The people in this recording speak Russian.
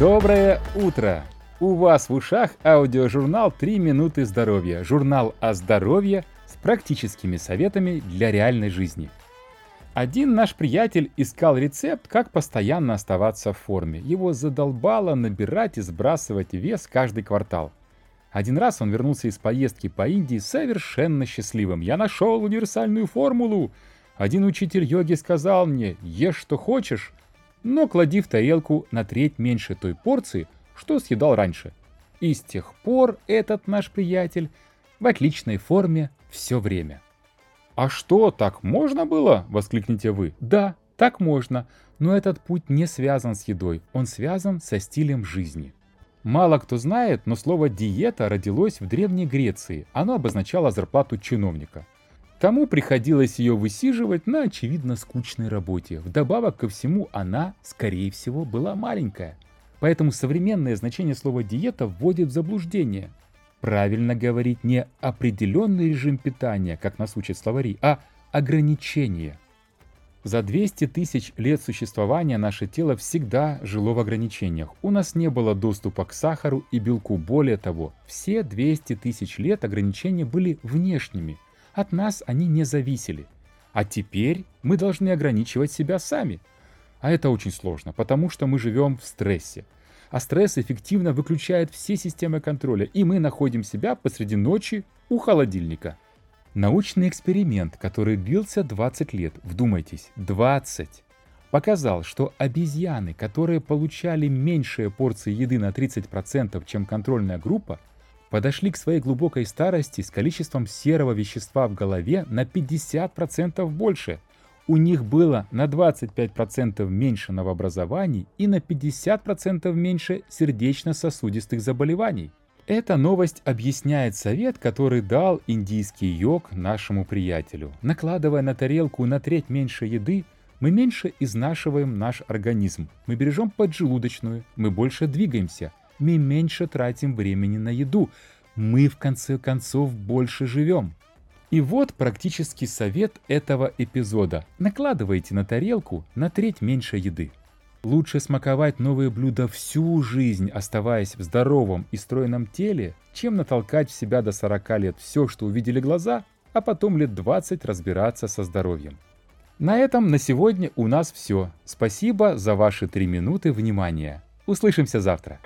Доброе утро! У вас в ушах аудиожурнал «Три минуты здоровья». Журнал о здоровье с практическими советами для реальной жизни. Один наш приятель искал рецепт, как постоянно оставаться в форме. Его задолбало набирать и сбрасывать вес каждый квартал. Один раз он вернулся из поездки по Индии совершенно счастливым. «Я нашел универсальную формулу!» Один учитель йоги сказал мне «Ешь, что хочешь, но клади в тарелку на треть меньше той порции, что съедал раньше. И с тех пор этот наш приятель в отличной форме все время. «А что, так можно было?» – воскликнете вы. «Да, так можно, но этот путь не связан с едой, он связан со стилем жизни». Мало кто знает, но слово «диета» родилось в Древней Греции. Оно обозначало зарплату чиновника. Тому приходилось ее высиживать на очевидно скучной работе. Вдобавок ко всему она, скорее всего, была маленькая. Поэтому современное значение слова «диета» вводит в заблуждение. Правильно говорить не определенный режим питания, как нас учат словари, а ограничение. За 200 тысяч лет существования наше тело всегда жило в ограничениях. У нас не было доступа к сахару и белку. Более того, все 200 тысяч лет ограничения были внешними – от нас они не зависели. А теперь мы должны ограничивать себя сами. А это очень сложно, потому что мы живем в стрессе. А стресс эффективно выключает все системы контроля, и мы находим себя посреди ночи у холодильника. Научный эксперимент, который длился 20 лет, вдумайтесь, 20, показал, что обезьяны, которые получали меньшие порции еды на 30%, чем контрольная группа, подошли к своей глубокой старости с количеством серого вещества в голове на 50% больше. У них было на 25% меньше новообразований и на 50% меньше сердечно-сосудистых заболеваний. Эта новость объясняет совет, который дал индийский йог нашему приятелю. Накладывая на тарелку на треть меньше еды, мы меньше изнашиваем наш организм, мы бережем поджелудочную, мы больше двигаемся, мы меньше тратим времени на еду, мы в конце концов больше живем. И вот практический совет этого эпизода. Накладывайте на тарелку на треть меньше еды. Лучше смаковать новые блюда всю жизнь, оставаясь в здоровом и стройном теле, чем натолкать в себя до 40 лет все, что увидели глаза, а потом лет 20 разбираться со здоровьем. На этом на сегодня у нас все. Спасибо за ваши три минуты внимания. Услышимся завтра.